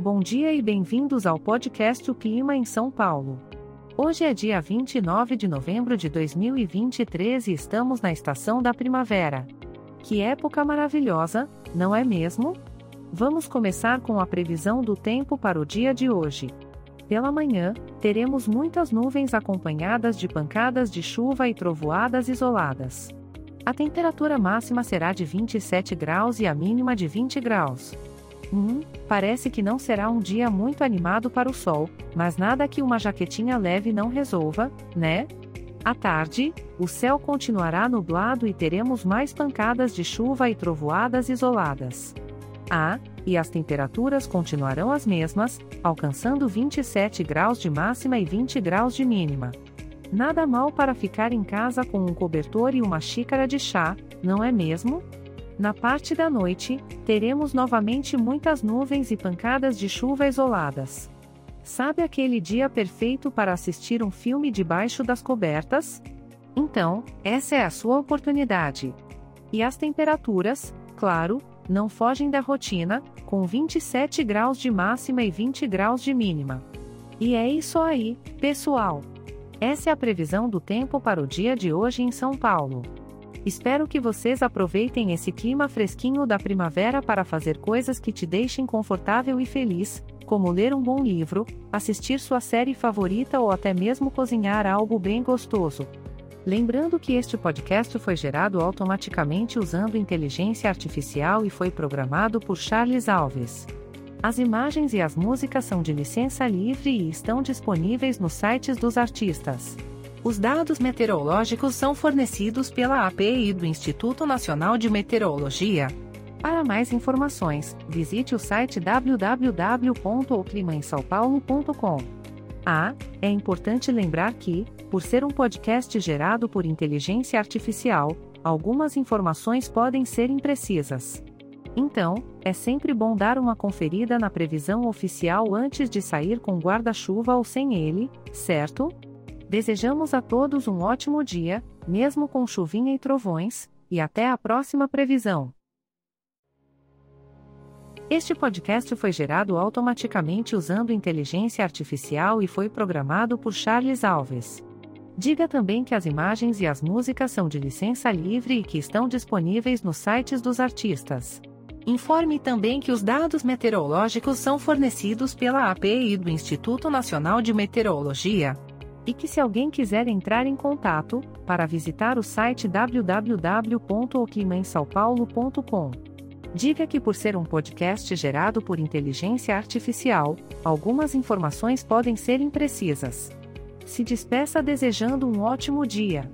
Bom dia e bem-vindos ao podcast O Clima em São Paulo. Hoje é dia 29 de novembro de 2023 e estamos na estação da primavera. Que época maravilhosa, não é mesmo? Vamos começar com a previsão do tempo para o dia de hoje. Pela manhã, teremos muitas nuvens acompanhadas de pancadas de chuva e trovoadas isoladas. A temperatura máxima será de 27 graus e a mínima de 20 graus. Hum, parece que não será um dia muito animado para o sol, mas nada que uma jaquetinha leve não resolva, né? À tarde, o céu continuará nublado e teremos mais pancadas de chuva e trovoadas isoladas. Ah, e as temperaturas continuarão as mesmas, alcançando 27 graus de máxima e 20 graus de mínima. Nada mal para ficar em casa com um cobertor e uma xícara de chá, não é mesmo? Na parte da noite, teremos novamente muitas nuvens e pancadas de chuva isoladas. Sabe aquele dia perfeito para assistir um filme debaixo das cobertas? Então, essa é a sua oportunidade. E as temperaturas, claro, não fogem da rotina, com 27 graus de máxima e 20 graus de mínima. E é isso aí, pessoal! Essa é a previsão do tempo para o dia de hoje em São Paulo. Espero que vocês aproveitem esse clima fresquinho da primavera para fazer coisas que te deixem confortável e feliz, como ler um bom livro, assistir sua série favorita ou até mesmo cozinhar algo bem gostoso. Lembrando que este podcast foi gerado automaticamente usando inteligência artificial e foi programado por Charles Alves. As imagens e as músicas são de licença livre e estão disponíveis nos sites dos artistas. Os dados meteorológicos são fornecidos pela API do Instituto Nacional de Meteorologia. Para mais informações, visite o site www.oclimaemsaopaulo.com. Ah, é importante lembrar que, por ser um podcast gerado por inteligência artificial, algumas informações podem ser imprecisas. Então, é sempre bom dar uma conferida na previsão oficial antes de sair com guarda-chuva ou sem ele, certo? Desejamos a todos um ótimo dia, mesmo com chuvinha e trovões, e até a próxima previsão. Este podcast foi gerado automaticamente usando inteligência artificial e foi programado por Charles Alves. Diga também que as imagens e as músicas são de licença livre e que estão disponíveis nos sites dos artistas. Informe também que os dados meteorológicos são fornecidos pela API do Instituto Nacional de Meteorologia, e que se alguém quiser entrar em contato, para visitar o site www.oclimaemsaopaulo.com. Diga que por ser um podcast gerado por inteligência artificial, algumas informações podem ser imprecisas. Se despeça desejando um ótimo dia.